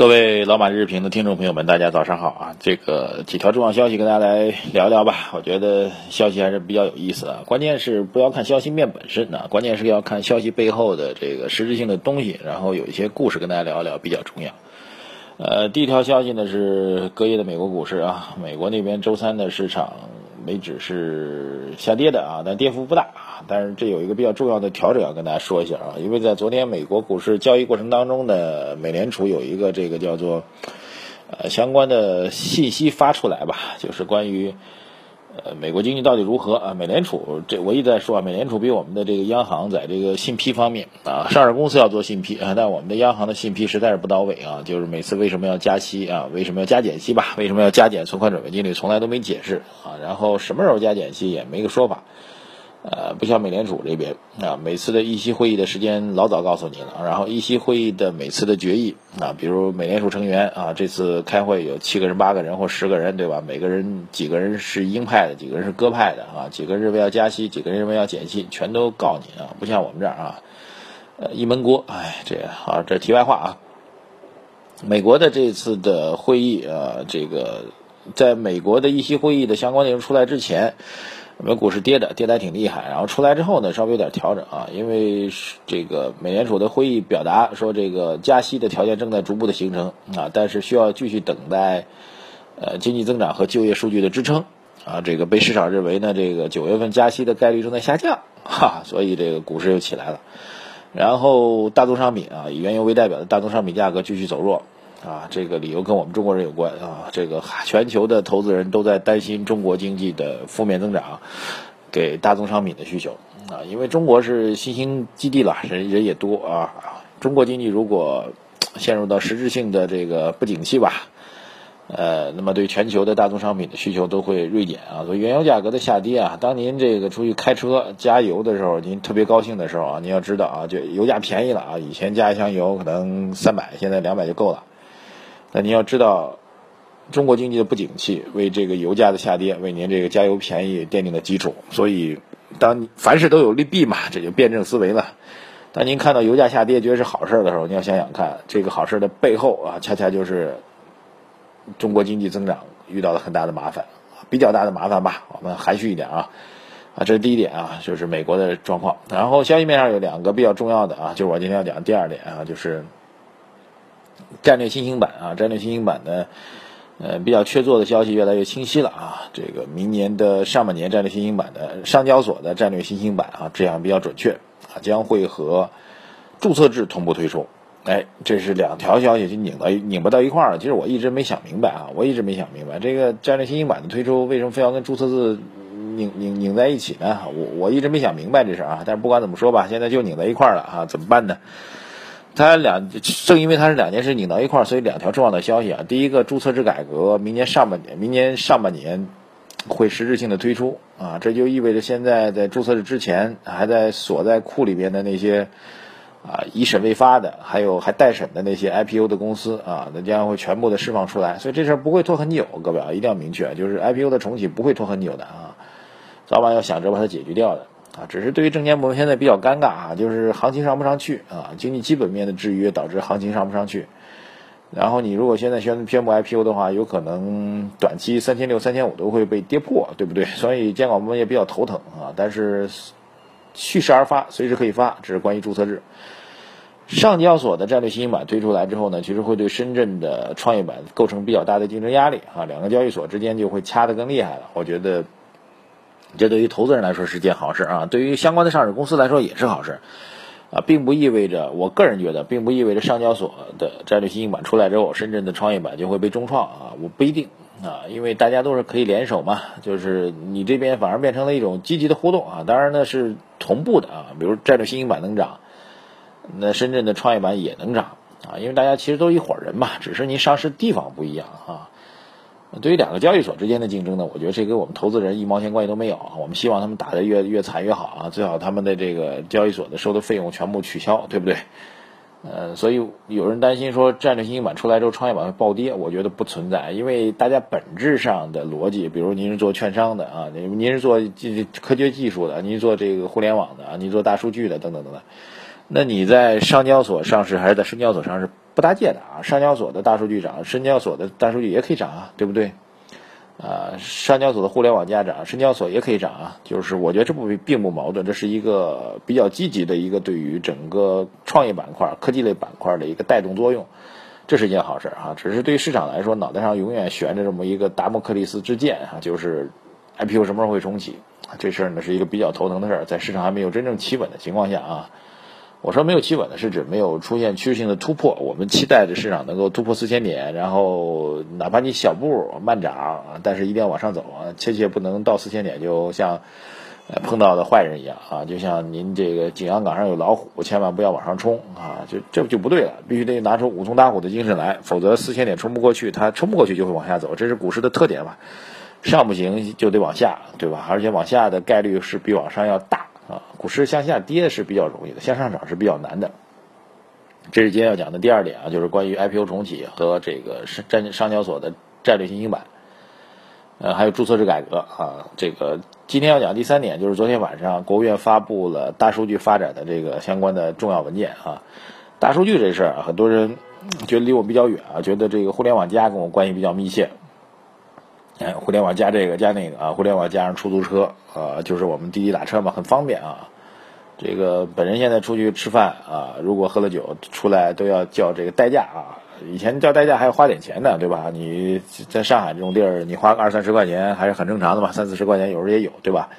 各位老马日评的听众朋友们，大家早上好啊！这个几条重要消息跟大家来聊聊吧。我觉得消息还是比较有意思的。关键是不要看消息面本身啊，关键是要看消息背后的这个实质性的东西，然后有一些故事跟大家聊一聊比较重要。呃，第一条消息呢是隔夜的美国股市啊，美国那边周三的市场。美指是下跌的啊，但跌幅不大啊。但是这有一个比较重要的调整要跟大家说一下啊，因为在昨天美国股市交易过程当中呢，美联储有一个这个叫做呃相关的信息发出来吧，就是关于呃美国经济到底如何啊。美联储这我一直在说啊，美联储比我们的这个央行在这个信批方面啊，上市公司要做信批啊，但我们的央行的信批实在是不到位啊。就是每次为什么要加息啊？为什么要加减息吧？为什么要加减存款准备金率？从来都没解释啊。然后什么时候加减息也没个说法，呃，不像美联储这边啊，每次的议息会议的时间老早告诉你了，然后议息会议的每次的决议啊，比如美联储成员啊，这次开会有七个人、八个人或十个人，对吧？每个人几个人是鹰派的，几个人是鸽派的啊，几个人认为要加息，几个人认为要减息，全都告你啊，不像我们这儿啊，呃，一闷锅，哎，这好，这题外话啊，美国的这次的会议啊，这个。在美国的议息会议的相关内容出来之前，我们股市跌的跌的还挺厉害，然后出来之后呢，稍微有点调整啊，因为这个美联储的会议表达说，这个加息的条件正在逐步的形成啊，但是需要继续等待呃经济增长和就业数据的支撑啊，这个被市场认为呢，这个九月份加息的概率正在下降哈，所以这个股市又起来了，然后大宗商品啊，以原油为代表的大宗商品价格继续走弱。啊，这个理由跟我们中国人有关啊。这个全球的投资人都在担心中国经济的负面增长给大宗商品的需求啊，因为中国是新兴基地了，人人也多啊。中国经济如果陷入到实质性的这个不景气吧，呃，那么对全球的大宗商品的需求都会锐减啊。所以原油价格的下跌啊，当您这个出去开车加油的时候，您特别高兴的时候啊，您要知道啊，就油价便宜了啊，以前加一箱油可能三百，现在两百就够了。那您要知道，中国经济的不景气为这个油价的下跌，为您这个加油便宜奠定了基础。所以，当凡事都有利弊嘛，这就辩证思维了。当您看到油价下跌觉得是好事的时候，你要想想看，这个好事的背后啊，恰恰就是中国经济增长遇到了很大的麻烦，比较大的麻烦吧。我们含蓄一点啊，啊，这是第一点啊，就是美国的状况。然后消息面上有两个比较重要的啊，就是我今天要讲第二点啊，就是。战略新兴板啊，战略新兴板的呃比较缺座的消息越来越清晰了啊。这个明年的上半年战略新兴板的上交所的战略新兴板啊，这样比较准确啊，将会和注册制同步推出。哎，这是两条消息就拧到拧不到一块儿了。其实我一直没想明白啊，我一直没想明白这个战略新兴板的推出为什么非要跟注册制拧拧拧在一起呢？我我一直没想明白这事啊。但是不管怎么说吧，现在就拧在一块儿了啊，怎么办呢？它两正因为它是两件事拧到一块儿，所以两条重要的消息啊。第一个，注册制改革明年上半年，明年上半年会实质性的推出啊，这就意味着现在在注册制之前还在锁在库里边的那些啊已审未发的，还有还待审的那些 IPO 的公司啊，那将会全部的释放出来。所以这事儿不会拖很久，各位啊，一定要明确，就是 IPO 的重启不会拖很久的啊，早晚要想着把它解决掉的。啊，只是对于证监部现在比较尴尬啊，就是行情上不上去啊，经济基本面的制约导致行情上不上去。然后你如果现在宣宣布 IPO 的话，有可能短期三千六、三千五都会被跌破，对不对？所以监管部门也比较头疼啊。但是蓄势而发，随时可以发。这是关于注册制。上交所的战略新兴板推出来之后呢，其实会对深圳的创业板构成比较大的竞争压力啊，两个交易所之间就会掐得更厉害了。我觉得。这对于投资人来说是件好事啊，对于相关的上市公司来说也是好事，啊，并不意味着，我个人觉得，并不意味着上交所的战略新兴板出来之后，深圳的创业板就会被重创啊，我不一定啊，因为大家都是可以联手嘛，就是你这边反而变成了一种积极的互动啊，当然呢是同步的啊，比如战略新兴板能涨，那深圳的创业板也能涨啊，因为大家其实都一伙人嘛，只是您上市地方不一样啊。对于两个交易所之间的竞争呢，我觉得这跟我们投资人一毛钱关系都没有。我们希望他们打得越越惨越好啊，最好他们的这个交易所的收的费用全部取消，对不对？呃，所以有人担心说战略新兴板出来之后，创业板会暴跌，我觉得不存在，因为大家本质上的逻辑，比如您是做券商的啊，您您是做科学技术的，您做这个互联网的啊，您做大数据的等等等等，那你在上交所上市还是在深交所上市？不搭界的啊，上交所的大数据涨，深交所的大数据也可以涨啊，对不对？啊，上交所的互联网加涨，深交所也可以涨啊。就是我觉得这不并不矛盾，这是一个比较积极的一个对于整个创业板块、科技类板块的一个带动作用，这是一件好事啊。只是对于市场来说，脑袋上永远悬着这么一个达摩克利斯之剑啊，就是 IPO 什么时候会重启？这事儿呢是一个比较头疼的事儿，在市场还没有真正企稳的情况下啊。我说没有企稳的是指没有出现趋势性的突破，我们期待着市场能够突破四千点，然后哪怕你小步慢涨，但是一定要往上走啊，切切不能到四千点就像碰到的坏人一样啊，就像您这个景阳冈上有老虎，千万不要往上冲啊，就这就不对了，必须得拿出武松打虎的精神来，否则四千点冲不过去，它冲不过去就会往下走，这是股市的特点嘛，上不行就得往下，对吧？而且往下的概率是比往上要大。股市向下跌是比较容易的，向上涨是比较难的。这是今天要讲的第二点啊，就是关于 IPO 重启和这个是战上交所的战略新兴板，呃，还有注册制改革啊。这个今天要讲第三点，就是昨天晚上国务院发布了大数据发展的这个相关的重要文件啊。大数据这事儿啊，很多人觉得离我比较远啊，觉得这个互联网加跟我关系比较密切。哎，互联网加这个加那个啊，互联网加上出租车啊，就是我们滴滴打车嘛，很方便啊。这个本人现在出去吃饭啊，如果喝了酒出来都要叫这个代驾啊。以前叫代驾还要花点钱的，对吧？你在上海这种地儿，你花个二三十块钱还是很正常的嘛，三四十块钱有时候也有，对吧？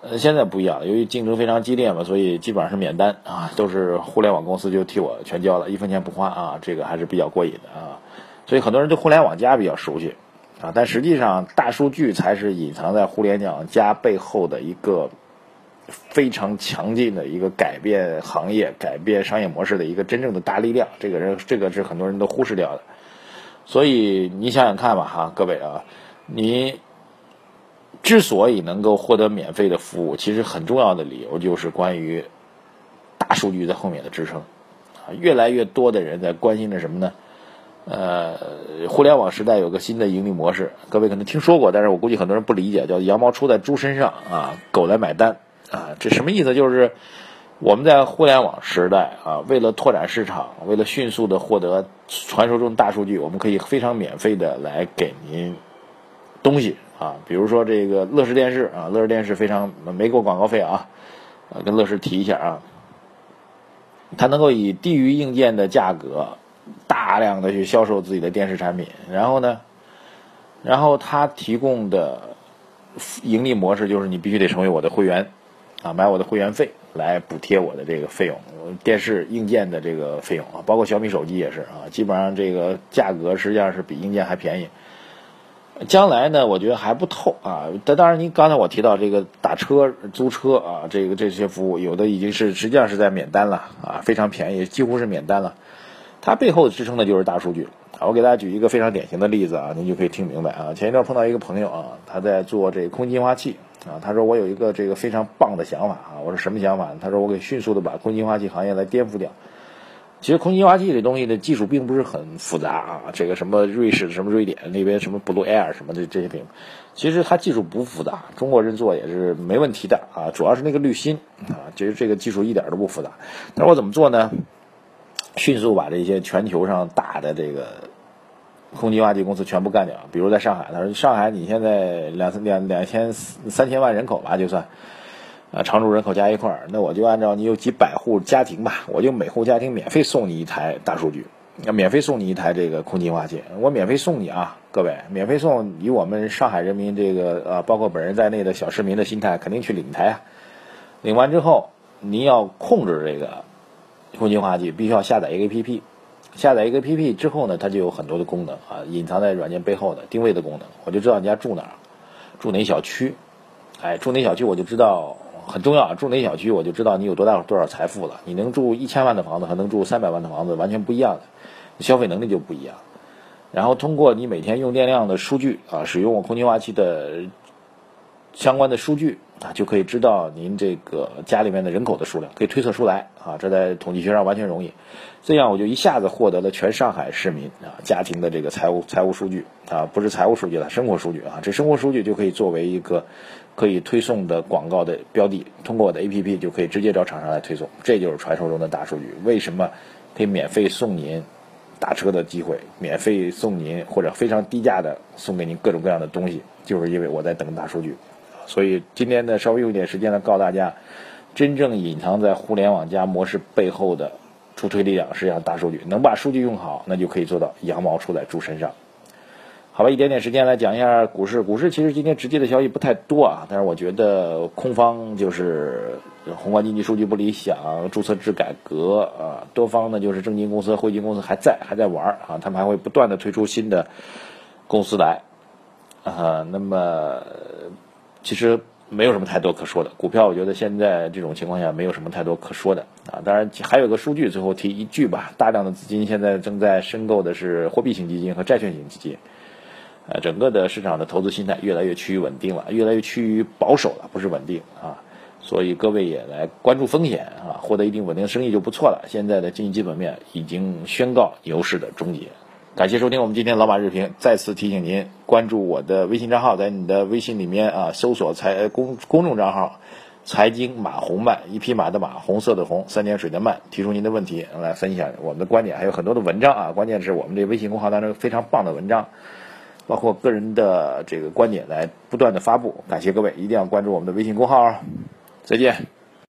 呃，现在不一样，由于竞争非常激烈嘛，所以基本上是免单啊，都是互联网公司就替我全交了，一分钱不花啊，这个还是比较过瘾的啊。所以很多人对互联网加比较熟悉。啊，但实际上，大数据才是隐藏在互联网加背后的一个非常强劲的一个改变行业、改变商业模式的一个真正的大力量。这个人，这个是很多人都忽视掉的。所以你想想看吧，哈，各位啊，你之所以能够获得免费的服务，其实很重要的理由就是关于大数据在后面的支撑。啊，越来越多的人在关心着什么呢？呃，互联网时代有个新的盈利模式，各位可能听说过，但是我估计很多人不理解，叫羊毛出在猪身上啊，狗来买单啊，这什么意思？就是我们在互联网时代啊，为了拓展市场，为了迅速的获得传说中大数据，我们可以非常免费的来给您东西啊，比如说这个乐视电视啊，乐视电视非常没给我广告费啊，跟乐视提一下啊，它能够以低于硬件的价格。大量的去销售自己的电视产品，然后呢，然后他提供的盈利模式就是你必须得成为我的会员，啊，买我的会员费来补贴我的这个费用，电视硬件的这个费用啊，包括小米手机也是啊，基本上这个价格实际上是比硬件还便宜。将来呢，我觉得还不透啊。但当然，您刚才我提到这个打车、租车啊，这个这些服务有的已经是实际上是在免单了啊，非常便宜，几乎是免单了。它背后支撑的就是大数据。我给大家举一个非常典型的例子啊，您就可以听明白啊。前一段碰到一个朋友啊，他在做这个空气净化器啊，他说我有一个这个非常棒的想法啊。我说什么想法？他说我可以迅速的把空气净化器行业来颠覆掉。其实空气净化器这东西的技术并不是很复杂啊，这个什么瑞士什么瑞典那边什么 Blue Air 什么的这些品，其实它技术不复杂，中国人做也是没问题的啊。主要是那个滤芯啊，其实这个技术一点都不复杂。那我怎么做呢？迅速把这些全球上大的这个空气净化器公司全部干掉。比如在上海，他说上海你现在两两两千三千万人口吧，就算啊常住人口加一块儿，那我就按照你有几百户家庭吧，我就每户家庭免费送你一台大数据，要免费送你一台这个空气净化器，我免费送你啊，各位，免费送，以我们上海人民这个呃包括本人在内的小市民的心态，肯定去领台啊。领完之后，您要控制这个。空气净化器必须要下载一个 APP，下载一个 APP 之后呢，它就有很多的功能啊，隐藏在软件背后的定位的功能，我就知道你家住哪儿，住哪小区，哎，住哪小区我就知道很重要，住哪小区我就知道你有多大多少财富了，你能住一千万的房子，和能住三百万的房子，完全不一样的，消费能力就不一样。然后通过你每天用电量的数据啊，使用我空净化器的相关的数据啊，就可以知道您这个家里面的人口的数量，可以推测出来啊。这在统计学上完全容易。这样我就一下子获得了全上海市民啊家庭的这个财务财务数据啊，不是财务数据了，生活数据啊。这生活数据就可以作为一个可以推送的广告的标的，通过我的 APP 就可以直接找厂商来推送。这就是传说中的大数据。为什么可以免费送您？打车的机会，免费送您或者非常低价的送给您各种各样的东西，就是因为我在等大数据。所以今天呢，稍微用一点时间呢，告诉大家，真正隐藏在互联网加模式背后的助推力量，实际上大数据能把数据用好，那就可以做到羊毛出在猪身上。好吧，一点点时间来讲一下股市。股市其实今天直接的消息不太多啊，但是我觉得空方就是宏观经济数据不理想，注册制改革啊，多方呢就是证金公司、汇金公司还在还在玩啊，他们还会不断的推出新的公司来啊。那么其实没有什么太多可说的，股票我觉得现在这种情况下没有什么太多可说的啊。当然还有个数据，最后提一句吧，大量的资金现在正在申购的是货币型基金和债券型基金。呃，整个的市场的投资心态越来越趋于稳定了，越来越趋于保守了，不是稳定啊。所以各位也来关注风险啊，获得一定稳定的生意就不错了。现在的经济基本面已经宣告牛市的终结。感谢收听我们今天老马日评，再次提醒您关注我的微信账号，在你的微信里面啊搜索财公公众账号财经马红漫，一匹马的马，红色的红，三点水的漫，提出您的问题来分享我们的观点，还有很多的文章啊，关键是我们这微信公号当中非常棒的文章。包括个人的这个观点来不断的发布，感谢各位，一定要关注我们的微信公号！再见。